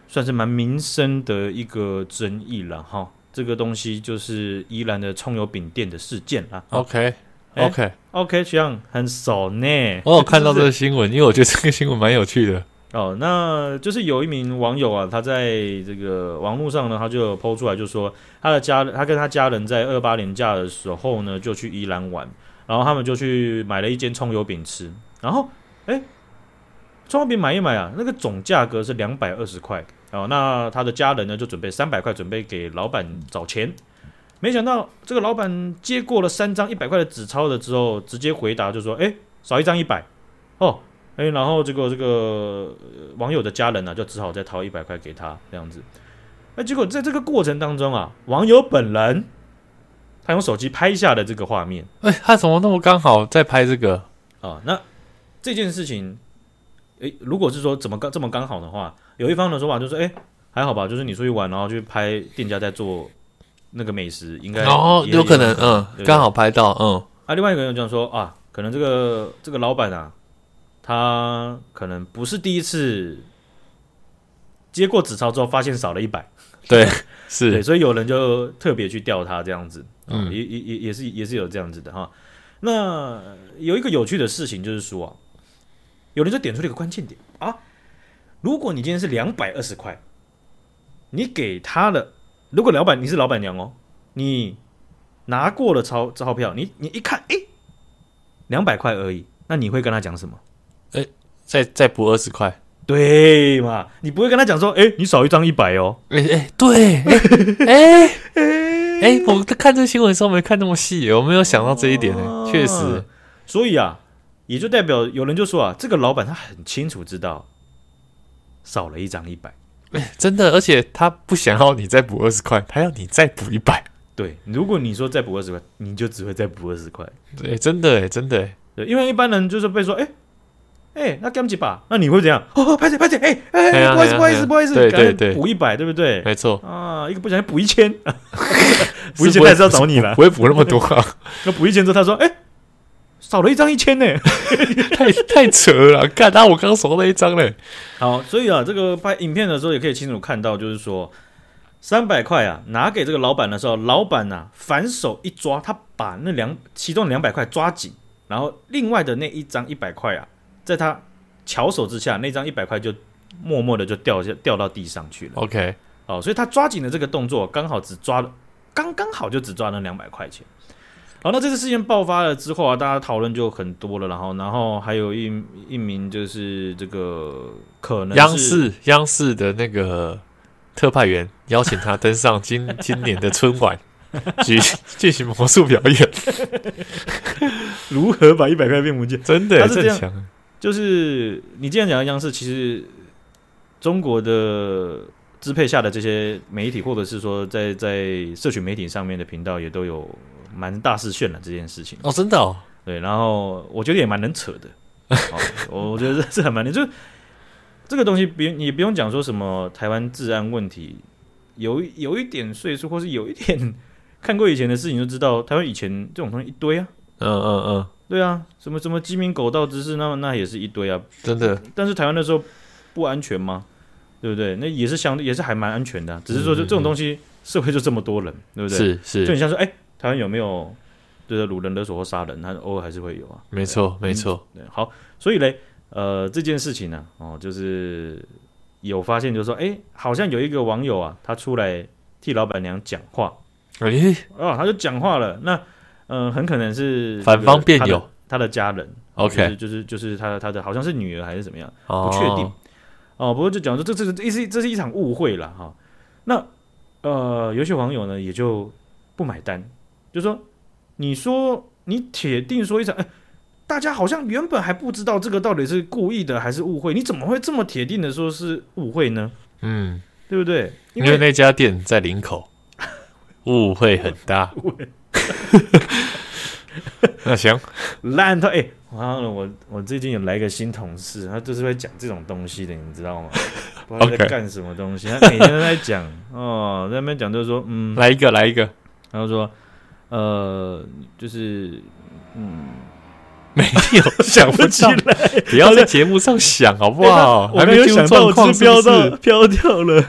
[SPEAKER 1] 算是蛮民生的一个争议了哈。这个东西就是宜兰的葱油饼店的事件啦。
[SPEAKER 2] OK OK
[SPEAKER 1] OK，这样很熟呢。
[SPEAKER 2] 我有看到这个新闻，因为我觉得这个新闻蛮有趣的。
[SPEAKER 1] 哦，那就是有一名网友啊，他在这个网络上呢，他就有 po 出来，就说他的家人，他跟他家人在二八年假的时候呢，就去宜兰玩，然后他们就去买了一间葱油饼吃，然后哎，葱油饼买一买啊，那个总价格是两百二十块哦，那他的家人呢就准备三百块，准备给老板找钱，没想到这个老板接过了三张一百块的纸钞的之后，直接回答就说，哎，少一张一百哦。哎，然后这个这个网友的家人呢、啊，就只好再掏一百块给他这样子。那，结果在这个过程当中啊，网友本人他用手机拍下的这个画面。
[SPEAKER 2] 哎，他怎么那么刚好在拍这个
[SPEAKER 1] 啊？那这件事情，哎，如果是说怎么刚这么刚好的话，有一方的说法就是，诶，还好吧，就是你出去玩，然后去拍店家在做那个美食，应该
[SPEAKER 2] 哦，有可能，嗯，对对刚好拍到，嗯。
[SPEAKER 1] 啊，另外一个人就说啊，可能这个这个老板啊。他可能不是第一次接过纸钞之后发现少了一百，(laughs)
[SPEAKER 2] 对，是
[SPEAKER 1] 对，所以有人就特别去调他这样子，嗯，也也也也是也是有这样子的哈。那有一个有趣的事情就是说啊，有人就点出了一个关键点啊，如果你今天是两百二十块，你给他的，如果老板你是老板娘哦，你拿过了钞钞票，你你一看，哎，两百块而已，那你会跟他讲什么？
[SPEAKER 2] 哎，再再补二十块，
[SPEAKER 1] 对嘛？你不会跟他讲说，哎，你少一张一百哦。
[SPEAKER 2] 哎哎，对，哎哎哎，我看这新闻的时候没看那么细，我没有想到这一点呢。确实，
[SPEAKER 1] 所以啊，也就代表有人就说啊，这个老板他很清楚知道少了一张一百，
[SPEAKER 2] 哎，真的，而且他不想要你再补二十块，他要你再补一百。
[SPEAKER 1] 对，如果你说再补二十块，你就只会再补二十块。
[SPEAKER 2] 对，真的哎，真的，
[SPEAKER 1] 对，因为一般人就是被说，哎。哎，那给几把？那你会怎样？哦，拍谢拍谢，哎哎，不好意思不好意思不好意思，
[SPEAKER 2] 对对对，
[SPEAKER 1] 补一百，对不对？
[SPEAKER 2] 没错
[SPEAKER 1] 啊，一个不小心补一千，(laughs) 补一千还是要找你了，
[SPEAKER 2] 不会补那么多啊。(laughs)
[SPEAKER 1] 那补一千之后，他说，哎，少了一张一千呢，(laughs)
[SPEAKER 2] 太太扯了，看他我刚少了一张嘞。
[SPEAKER 1] 好，所以啊，这个拍影片的时候也可以清楚看到，就是说三百块啊，拿给这个老板的时候，老板呐反手一抓，他把那两其中两百块抓紧，然后另外的那一张一百块啊。在他巧手之下，那张一百块就默默的就掉下掉到地上去了。
[SPEAKER 2] OK，
[SPEAKER 1] 哦，所以他抓紧的这个动作，刚好只抓了，刚刚好就只抓了两百块钱。好，那这次事件爆发了之后啊，大家讨论就很多了。然后，然后还有一一名就是这个可能
[SPEAKER 2] 央视央视的那个特派员邀请他登上今今年的春晚，(laughs) 举进行魔术表演，(laughs)
[SPEAKER 1] 如何把一百块变不见？
[SPEAKER 2] 真的，他是这样。
[SPEAKER 1] 就是你既然讲到央视，其实中国的支配下的这些媒体，或者是说在在社群媒体上面的频道，也都有蛮大肆渲染这件事情
[SPEAKER 2] 哦，真的哦，
[SPEAKER 1] 对，然后我觉得也蛮能扯的，(laughs) 哦、我觉得这是很蛮能，就这个东西不用你不用讲说什么台湾治安问题，有有一点岁数，或是有一点看过以前的事情，就知道台湾以前这种东西一堆啊，
[SPEAKER 2] 嗯嗯嗯。
[SPEAKER 1] 对啊，什么什么鸡鸣狗盗之事，那那也是一堆啊，
[SPEAKER 2] 真的。
[SPEAKER 1] 但是台湾那时候不安全吗？对不对？那也是相对也是还蛮安全的，啊，只是说就这种东西，嗯嗯，社会就这么多人，对不对？
[SPEAKER 2] 是是，
[SPEAKER 1] 就你像说，哎，台湾有没有对的掳人勒索或杀人？他偶尔还是会有啊。
[SPEAKER 2] 没错没错，
[SPEAKER 1] 对。好，所以嘞，呃，这件事情呢，啊，哦，就是有发现，就是说，哎，好像有一个网友啊，他出来替老板娘讲话，
[SPEAKER 2] 哎，
[SPEAKER 1] 哦，他就讲话了，那。嗯，很可能是
[SPEAKER 2] 反方辩友，
[SPEAKER 1] 他的家人
[SPEAKER 2] ，OK，
[SPEAKER 1] 就是就是他他的好像是女儿还是怎么样，不确定。哦，不过就讲说这这是这是这是一场误会了哈。那呃，有些网友呢也就不买单，就说你说你铁定说一场，哎，大家好像原本还不知道这个到底是故意的还是误会，你怎么会这么铁定的说是误会呢？
[SPEAKER 2] 嗯，
[SPEAKER 1] 对不对？
[SPEAKER 2] 因为那家店在林口，(laughs) 误会很大。那行，
[SPEAKER 1] 烂透哎！完了，我我最近有来一个新同事，他就是会讲这种东西的，你知道吗？(laughs) 不知道在干什么东西，他每天都在讲哦，在那边讲就是说，嗯，
[SPEAKER 2] 来一个，来一个，
[SPEAKER 1] 然后说，呃，就是，嗯，
[SPEAKER 2] 没有 (laughs) 想不起来，不要在节目上想好不好？还没有想到，我是飘到飘掉了。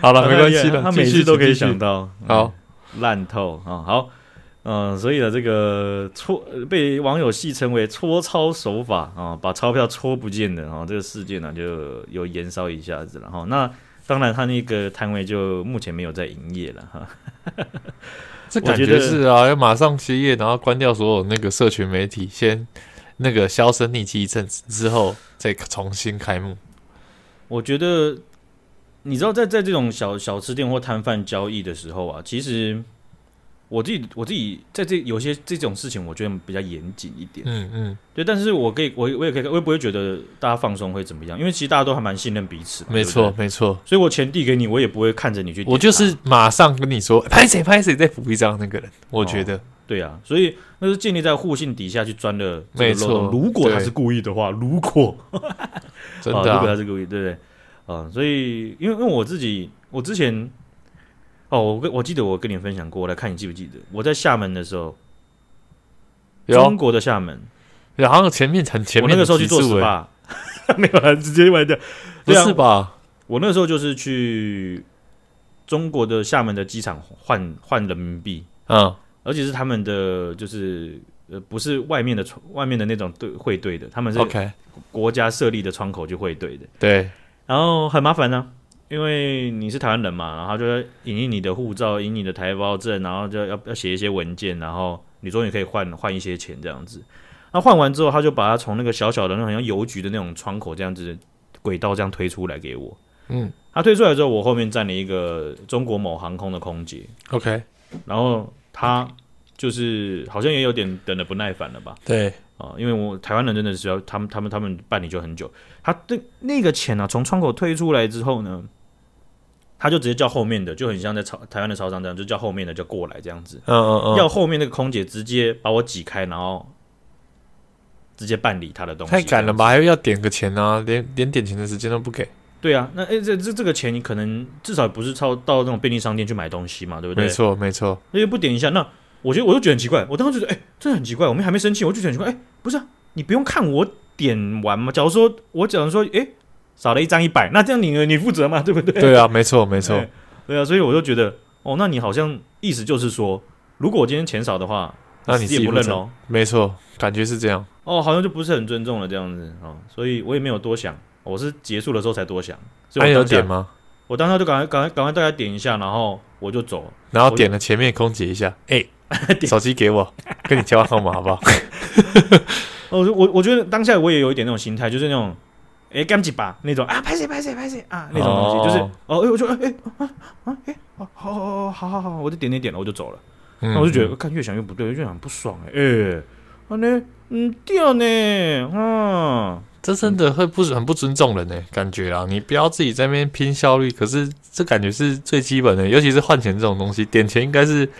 [SPEAKER 2] 好了，没关系了，
[SPEAKER 1] 他每次都可以想到。
[SPEAKER 2] 好。
[SPEAKER 1] 烂透啊！好，嗯，所以呢，这个搓被网友戏称为搓钞手法啊，把钞票搓不见的啊，这个事件呢就有延烧一下子了哈。那当然，他那个摊位就目前没有在营业了哈。
[SPEAKER 2] 这感觉是啊，要马上歇业，然后关掉所有那个社群媒体，先那个销声匿迹一阵子之后，再重新开幕。
[SPEAKER 1] 我觉得，你知道，在在这种小小吃店或摊贩交易的时候啊，其实。我自己我自己在这有些这种事情，我觉得比较严谨一点。嗯嗯，对，但是我可以，我我也可以，我也不会觉得大家放松会怎么样，因为其实大家都还蛮信任彼此。
[SPEAKER 2] 没错，没错。所
[SPEAKER 1] 以我钱递给你，我也不会看着你去。
[SPEAKER 2] 我就是马上跟你说，拍谁拍谁再补一张那个人。我觉得，
[SPEAKER 1] 对啊，所以那是建立在互信底下去钻的。
[SPEAKER 2] 没错，
[SPEAKER 1] 如果他是故意的话，如果
[SPEAKER 2] 真的，
[SPEAKER 1] 如果他是故意，对不对？啊，所以因为因为我自己，我之前。哦，我跟我记得我跟你分享过，我来看你记不记得？我在厦门的时候，中国的厦门，
[SPEAKER 2] 然后前面很前面，
[SPEAKER 1] 我那个时候去做 SPA，(laughs) 没有，直接玩掉，
[SPEAKER 2] 不是吧？
[SPEAKER 1] 我那个时候就是去中国的厦门的机场换换人民币，嗯，而且是他们的，就是呃，不是外面的窗，外面的那种对汇兑的，他们是 OK 国家设立的窗口去汇兑的，
[SPEAKER 2] 对，
[SPEAKER 1] 然后很麻烦呢。因为你是台湾人嘛，然后就要影印你的护照，影你的台胞证，然后就要要写一些文件，然后你终于可以换换一些钱这样子。那换完之后，他就把它从那个小小的那种像邮局的那种窗口这样子轨道这样推出来给我。嗯，他推出来之后，我后面站了一个中国某航空的空姐。
[SPEAKER 2] OK，
[SPEAKER 1] 然后他就是好像也有点等的不耐烦了吧？
[SPEAKER 2] 对
[SPEAKER 1] 啊，因为我台湾人真的是要他们他们他们办理就很久。他的那个钱呢、啊，从窗口推出来之后呢？他就直接叫后面的，就很像在超台湾的超商这样，就叫后面的就过来这样子。嗯嗯嗯。要后面那个空姐直接把我挤开，然后直接办理他的东西。
[SPEAKER 2] 太赶了吧？还要点个钱啊？连连点钱的时间都不给。
[SPEAKER 1] 对啊，那哎、欸，这这这个钱你可能至少不是超到那种便利商店去买东西嘛，对不对？
[SPEAKER 2] 没错没错。
[SPEAKER 1] 那就不点一下，那我觉得我就觉得很奇怪。我当时觉得，哎、欸，真的很奇怪。我们还没生气，我就觉得很奇怪。哎、欸，不是啊，你不用看我点完吗？假如说我假如说，哎、欸。少了一张一百，那这样你你负责嘛？对不对？
[SPEAKER 2] 对啊，没错没错
[SPEAKER 1] 对，对啊，所以我就觉得，哦，那你好像意思就是说，如果我今天钱少的话，
[SPEAKER 2] 那你自己
[SPEAKER 1] 不认哦。
[SPEAKER 2] 没错，感觉是这样。
[SPEAKER 1] 哦，好像就不是很尊重了这样子哦，所以我也没有多想，我是结束的时候才多想。所以
[SPEAKER 2] 还有点吗？
[SPEAKER 1] 我当时就赶快赶快赶快大家点一下，然后我就走，
[SPEAKER 2] 然后点了前面空姐一下，哎，(laughs) 手机给我，跟你交换号码好不好？(laughs)
[SPEAKER 1] 哦我我觉得当下我也有一点那种心态，就是那种。哎，干几把那种啊，拍谁拍谁拍谁啊，那种东西、哦、就是哦，哎，我就哎哎啊啊哎，好好好好好好，我就点点点了，我就走了。那、嗯、我就觉得，看越想越不对，越想不爽哎哎，啊呢，嗯掉呢，啊，
[SPEAKER 2] 这真的会不很不尊重人呢，感觉啊，你不要自己在那边拼效率，可是这感觉是最基本的，尤其是换钱这种东西，点钱应该是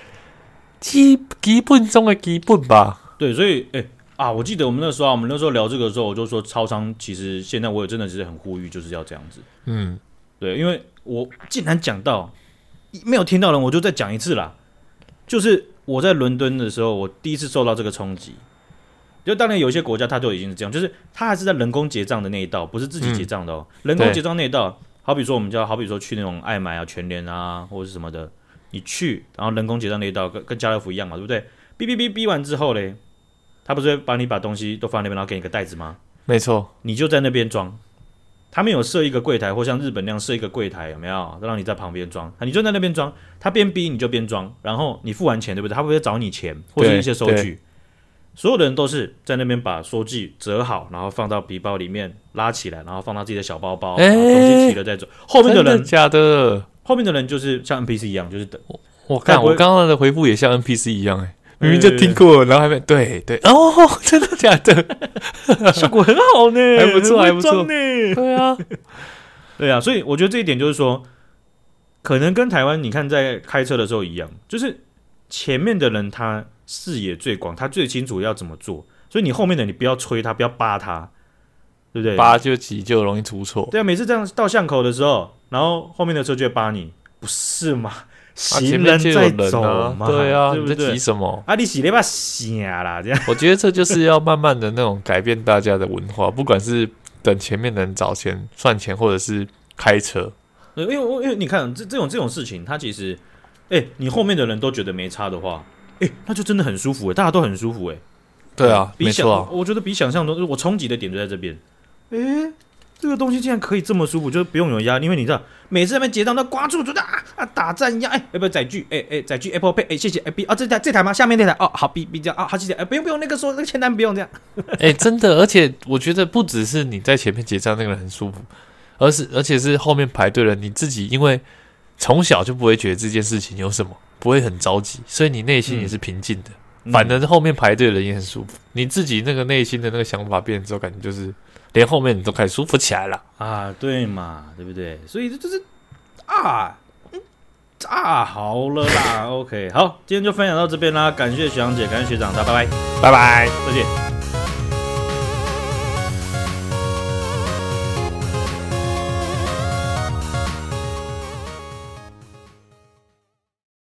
[SPEAKER 2] 基基本中的基本吧？
[SPEAKER 1] 对，所以哎。啊，我记得我们那时候啊，我们那时候聊这个的时候，我就说超商其实现在我也真的是很呼吁，就是要这样子。嗯，对，因为我竟然讲到没有听到人，我就再讲一次啦。就是我在伦敦的时候，我第一次受到这个冲击。就当然有些国家它就已经是这样，就是它还是在人工结账的那一道，不是自己结账的哦。嗯、人工结账那一道，好比说我们叫好比说去那种爱买啊、全联啊或者是什么的，你去然后人工结账那一道跟跟家乐福一样嘛，对不对？哔哔哔哔完之后嘞。他不是会帮你把东西都放那边，然后给你个袋子吗？
[SPEAKER 2] 没错，
[SPEAKER 1] 你就在那边装。他没有设一个柜台，或像日本那样设一个柜台，有没有？让你在旁边装，你就在那边装。他边逼你就边装，然后你付完钱，对不对？他会不会找你钱或者一些收据？所有的人都是在那边把收据折好，然后放到皮包里面拉起来，然后放到自己的小包包，欸、然后东西提了再走。后面的人
[SPEAKER 2] 的假的，
[SPEAKER 1] 后面的人就是像 NPC 一样，就是等。
[SPEAKER 2] 我看我刚刚的回复也像 NPC 一样、欸，哎。明明就听过，然后还没对对 (laughs) 哦，真的假的？(laughs)
[SPEAKER 1] 效果很好呢，
[SPEAKER 2] 还不错，还不错呢。对啊，(laughs)
[SPEAKER 1] 对啊，所以我觉得这一点就是说，可能跟台湾你看在开车的时候一样，就是前面的人他视野最广，他最清楚要怎么做，所以你后面的你不要催他，不要扒他，对不对？
[SPEAKER 2] 扒就急就容易出错。
[SPEAKER 1] 对啊，每次这样到巷口的时候，然后后面的车就会扒你，不是吗？行人在走嘛，
[SPEAKER 2] 对啊，你在急什么？
[SPEAKER 1] 啊，你洗了把下啦，这样。
[SPEAKER 2] 我觉得这就是要慢慢的那种改变大家的文化，不管是等前面的人找钱算钱，或者是开车。
[SPEAKER 1] 因为因为你看这这种这种事情，它其实，哎，你后面的人都觉得没差的话，哎，那就真的很舒服哎，大家都很舒服哎。
[SPEAKER 2] 对啊，
[SPEAKER 1] 没错
[SPEAKER 2] 啊，
[SPEAKER 1] 我觉得比想象中，我冲击的点就在这边。哎。这个东西竟然可以这么舒服，就是不用有压力，因为你知道，每次在那边结账都刮住，觉得啊啊打战一样，哎，要不要载具？哎哎，载具 Apple Pay，哎，谢谢，哎 B 啊，这台这台吗？下面那台哦，好 B B 这样啊，好谢谢，哎，不用不用，那个说那个签单不用这样。
[SPEAKER 2] 哎，真的，而且我觉得不只是你在前面结账那个人很舒服，而是而且是后面排队了你自己，因为从小就不会觉得这件事情有什么，不会很着急，所以你内心也是平静的。嗯、反正后面排队的人也很舒服，你自己那个内心的那个想法变之后，感觉就是。连后面你都开始舒服起来了
[SPEAKER 1] 啊，对嘛，对不对？所以这就是啊，啊，好了啦，OK，好，今天就分享到这边啦，感谢学长姐，感谢学长，大家拜拜，
[SPEAKER 2] 拜拜，
[SPEAKER 1] 再见。